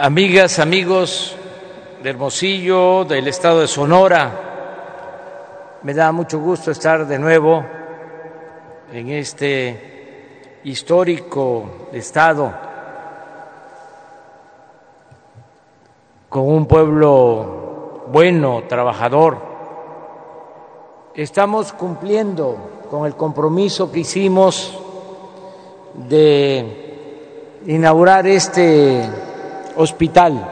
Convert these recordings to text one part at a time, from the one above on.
amigas, amigos de Hermosillo, del estado de Sonora, me da mucho gusto estar de nuevo en este histórico estado con un pueblo bueno, trabajador. Estamos cumpliendo con el compromiso que hicimos de inaugurar este hospital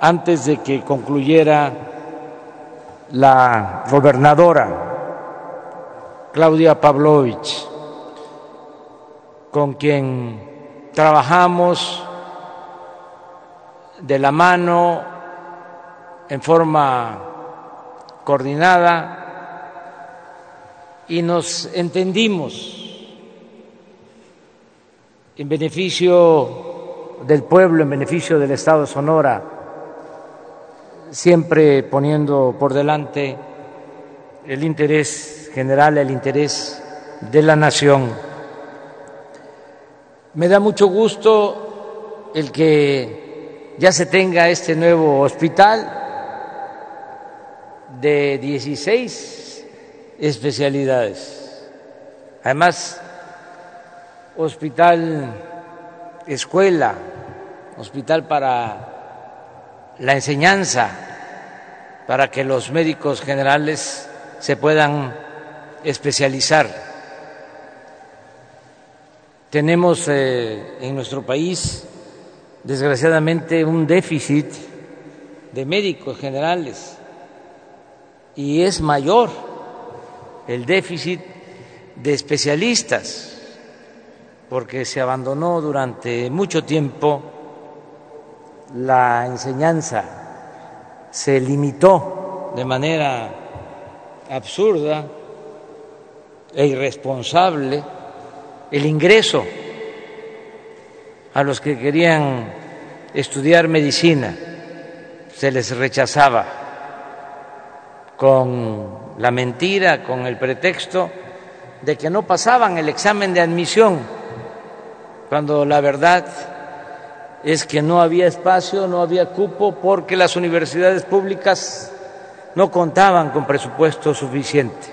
antes de que concluyera la gobernadora Claudia Pavlovich, con quien trabajamos de la mano en forma coordinada y nos entendimos en beneficio del pueblo, en beneficio del Estado de Sonora, siempre poniendo por delante el interés general, el interés de la nación. Me da mucho gusto el que ya se tenga este nuevo hospital de 16 especialidades. Además, hospital escuela, hospital para la enseñanza, para que los médicos generales se puedan especializar. Tenemos eh, en nuestro país, desgraciadamente, un déficit de médicos generales y es mayor el déficit de especialistas porque se abandonó durante mucho tiempo la enseñanza, se limitó de manera absurda e irresponsable el ingreso a los que querían estudiar medicina, se les rechazaba con la mentira, con el pretexto de que no pasaban el examen de admisión cuando la verdad es que no había espacio, no había cupo, porque las universidades públicas no contaban con presupuesto suficiente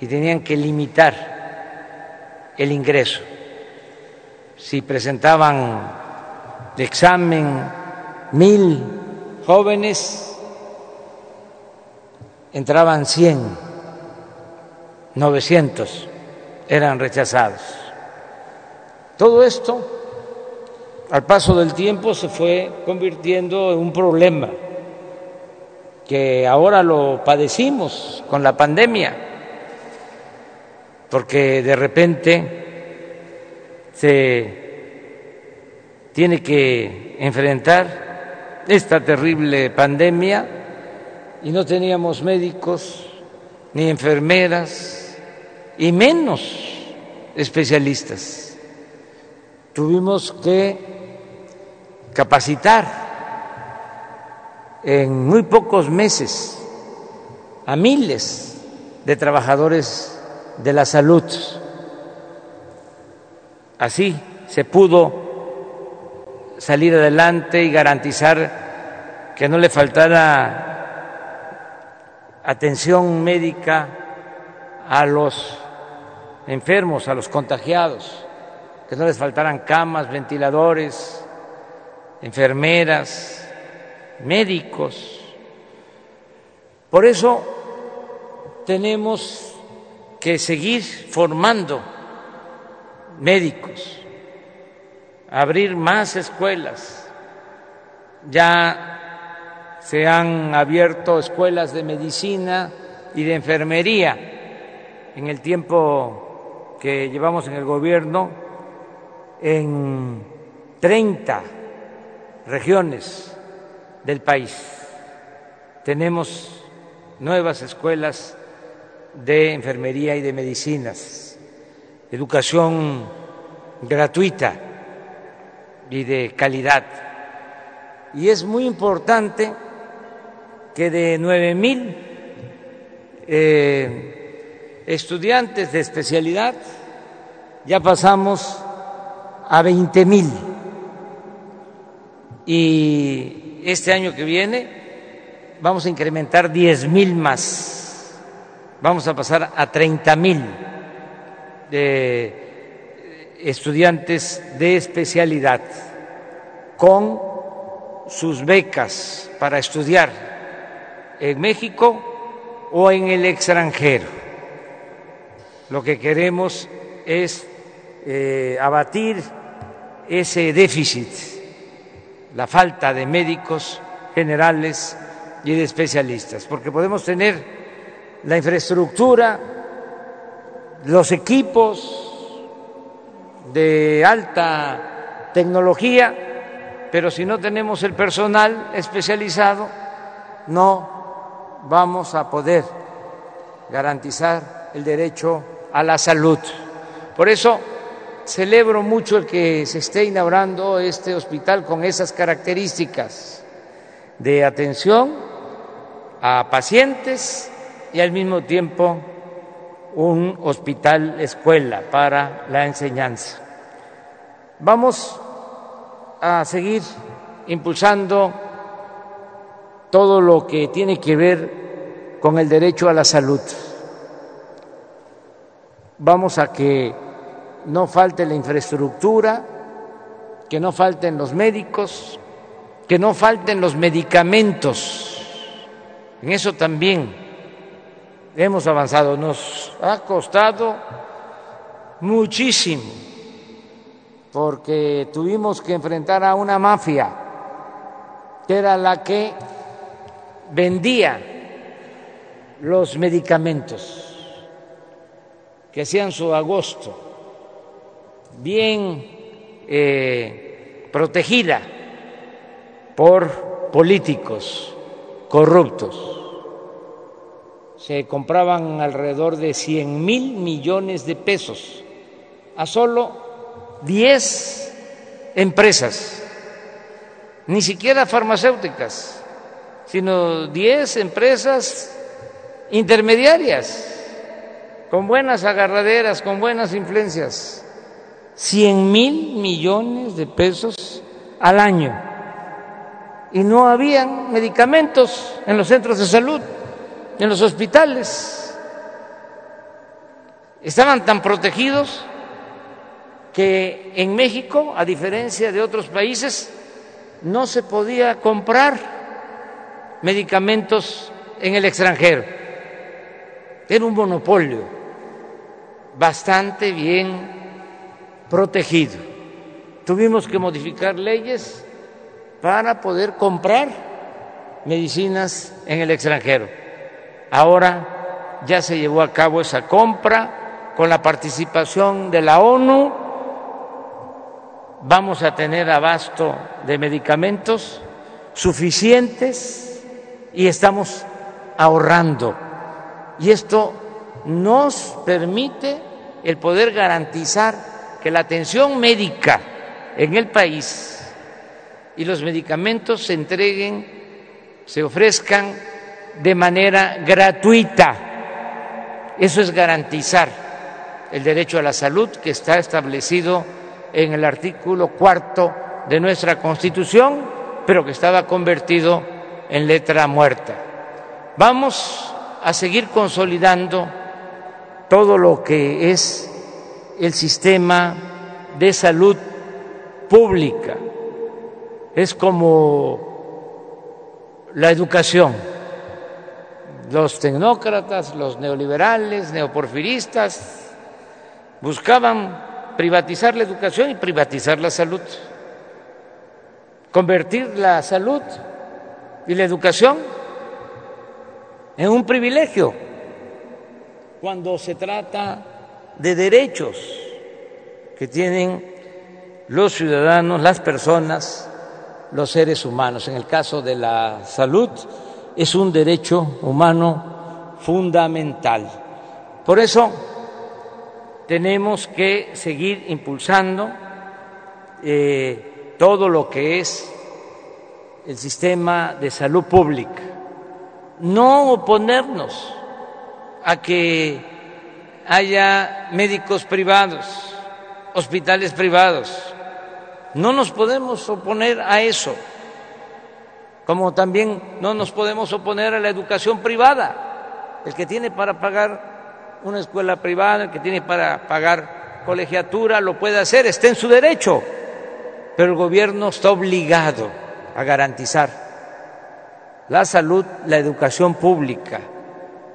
y tenían que limitar el ingreso. Si presentaban de examen mil jóvenes, entraban cien, novecientos eran rechazados. Todo esto, al paso del tiempo, se fue convirtiendo en un problema que ahora lo padecimos con la pandemia, porque de repente se tiene que enfrentar esta terrible pandemia y no teníamos médicos ni enfermeras y menos especialistas tuvimos que capacitar en muy pocos meses a miles de trabajadores de la salud. Así se pudo salir adelante y garantizar que no le faltara atención médica a los enfermos, a los contagiados que no les faltaran camas, ventiladores, enfermeras, médicos. Por eso tenemos que seguir formando médicos, abrir más escuelas. Ya se han abierto escuelas de medicina y de enfermería en el tiempo que llevamos en el gobierno en 30 regiones del país. Tenemos nuevas escuelas de enfermería y de medicinas, educación gratuita y de calidad. Y es muy importante que de nueve mil eh, estudiantes de especialidad ya pasamos a 20 mil. y este año que viene vamos a incrementar 10 mil más, vamos a pasar a 30 mil de estudiantes de especialidad con sus becas para estudiar en México o en el extranjero. Lo que queremos es eh, abatir ese déficit, la falta de médicos generales y de especialistas, porque podemos tener la infraestructura, los equipos de alta tecnología, pero si no tenemos el personal especializado, no vamos a poder garantizar el derecho a la salud. Por eso celebro mucho el que se esté inaugurando este hospital con esas características de atención a pacientes y al mismo tiempo un hospital escuela para la enseñanza. Vamos a seguir impulsando todo lo que tiene que ver con el derecho a la salud. Vamos a que no falte la infraestructura, que no falten los médicos, que no falten los medicamentos. En eso también hemos avanzado. Nos ha costado muchísimo porque tuvimos que enfrentar a una mafia que era la que vendía los medicamentos, que hacían su agosto bien eh, protegida por políticos corruptos. Se compraban alrededor de 100 mil millones de pesos a solo 10 empresas, ni siquiera farmacéuticas, sino 10 empresas intermediarias, con buenas agarraderas, con buenas influencias 100 mil millones de pesos al año y no habían medicamentos en los centros de salud, en los hospitales. Estaban tan protegidos que en México, a diferencia de otros países, no se podía comprar medicamentos en el extranjero. Era un monopolio bastante bien protegido. Tuvimos que modificar leyes para poder comprar medicinas en el extranjero. Ahora ya se llevó a cabo esa compra con la participación de la ONU. Vamos a tener abasto de medicamentos suficientes y estamos ahorrando. Y esto nos permite el poder garantizar que la atención médica en el país y los medicamentos se entreguen, se ofrezcan de manera gratuita. Eso es garantizar el derecho a la salud que está establecido en el artículo cuarto de nuestra Constitución, pero que estaba convertido en letra muerta. Vamos a seguir consolidando todo lo que es el sistema de salud pública. Es como la educación. Los tecnócratas, los neoliberales, neoporfiristas, buscaban privatizar la educación y privatizar la salud. Convertir la salud y la educación en un privilegio cuando se trata de derechos que tienen los ciudadanos, las personas, los seres humanos. En el caso de la salud, es un derecho humano fundamental. Por eso tenemos que seguir impulsando eh, todo lo que es el sistema de salud pública, no oponernos a que haya médicos privados, hospitales privados. No nos podemos oponer a eso como también no nos podemos oponer a la educación privada. El que tiene para pagar una escuela privada, el que tiene para pagar colegiatura, lo puede hacer, está en su derecho, pero el gobierno está obligado a garantizar la salud, la educación pública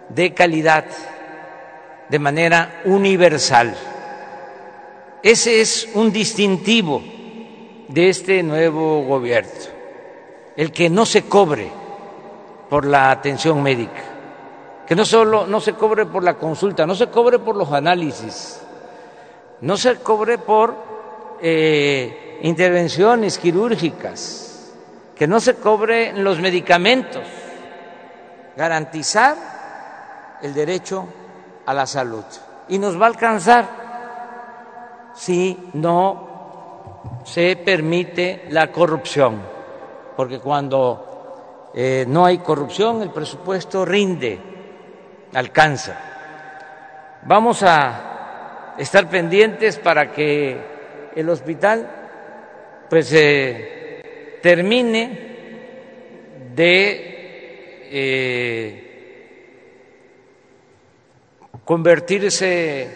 de calidad, de manera universal. Ese es un distintivo de este nuevo gobierno, el que no se cobre por la atención médica, que no solo no se cobre por la consulta, no se cobre por los análisis, no se cobre por eh, intervenciones quirúrgicas, que no se cobre los medicamentos, garantizar el derecho a la salud. Y nos va a alcanzar si no se permite la corrupción, porque cuando eh, no hay corrupción el presupuesto rinde, alcanza. Vamos a estar pendientes para que el hospital pues eh, termine de eh, convertirse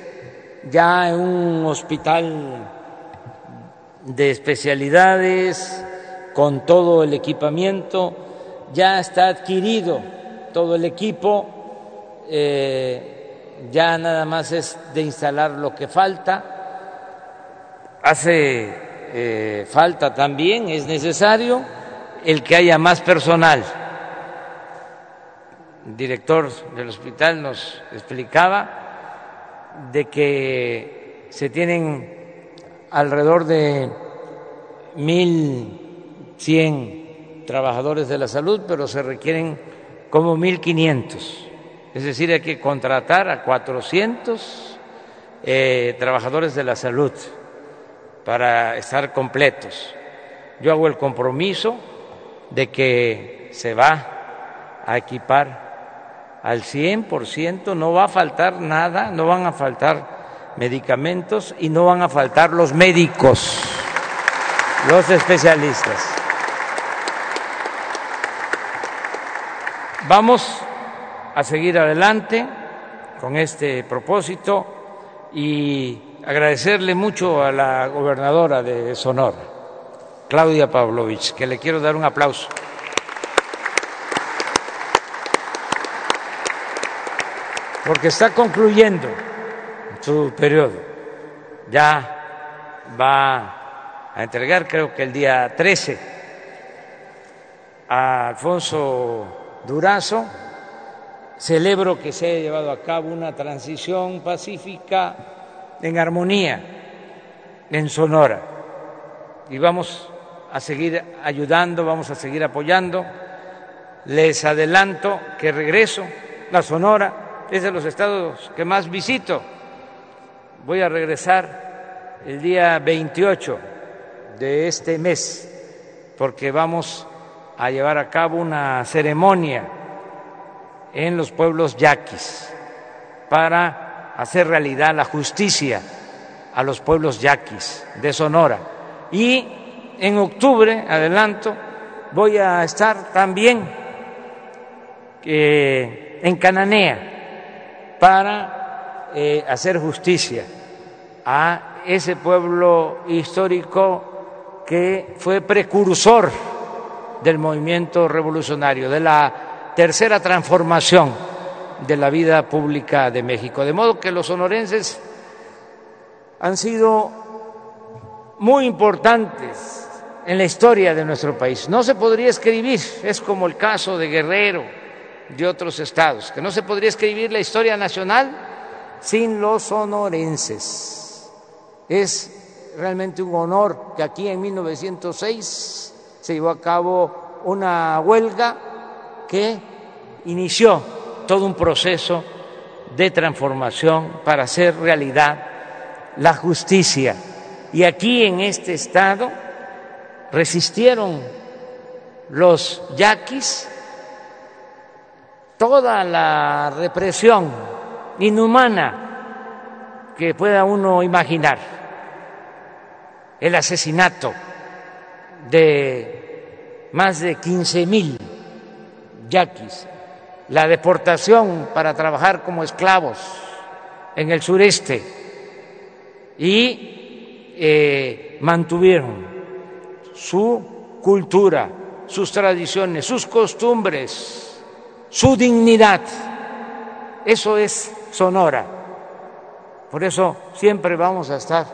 ya en un hospital de especialidades, con todo el equipamiento, ya está adquirido todo el equipo, eh, ya nada más es de instalar lo que falta, hace eh, falta también, es necesario el que haya más personal. Director del hospital nos explicaba de que se tienen alrededor de mil cien trabajadores de la salud, pero se requieren como mil quinientos. Es decir, hay que contratar a cuatrocientos eh, trabajadores de la salud para estar completos. Yo hago el compromiso de que se va a equipar al 100%, no va a faltar nada, no van a faltar medicamentos y no van a faltar los médicos, los especialistas. Vamos a seguir adelante con este propósito y agradecerle mucho a la gobernadora de Sonora, Claudia Pavlovich, que le quiero dar un aplauso. Porque está concluyendo su periodo. Ya va a entregar, creo que el día 13, a Alfonso Durazo. Celebro que se haya llevado a cabo una transición pacífica en armonía en Sonora. Y vamos a seguir ayudando, vamos a seguir apoyando. Les adelanto que regreso a Sonora es de los estados que más visito. Voy a regresar el día 28 de este mes porque vamos a llevar a cabo una ceremonia en los pueblos yaquis para hacer realidad la justicia a los pueblos yaquis de Sonora. Y en octubre, adelanto, voy a estar también eh, en Cananea para eh, hacer justicia a ese pueblo histórico que fue precursor del movimiento revolucionario, de la tercera transformación de la vida pública de México. De modo que los sonorenses han sido muy importantes en la historia de nuestro país. No se podría escribir, es como el caso de Guerrero, de otros estados, que no se podría escribir la historia nacional sin los sonorenses. Es realmente un honor que aquí en 1906 se llevó a cabo una huelga que inició todo un proceso de transformación para hacer realidad la justicia. Y aquí en este estado resistieron los yaquis toda la represión inhumana que pueda uno imaginar, el asesinato de más de 15 mil yaquis, la deportación para trabajar como esclavos en el sureste. Y eh, mantuvieron su cultura, sus tradiciones, sus costumbres, su dignidad. Eso es Sonora. Por eso siempre vamos a estar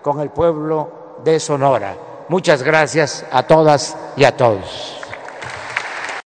con el pueblo de Sonora. Muchas gracias a todas y a todos.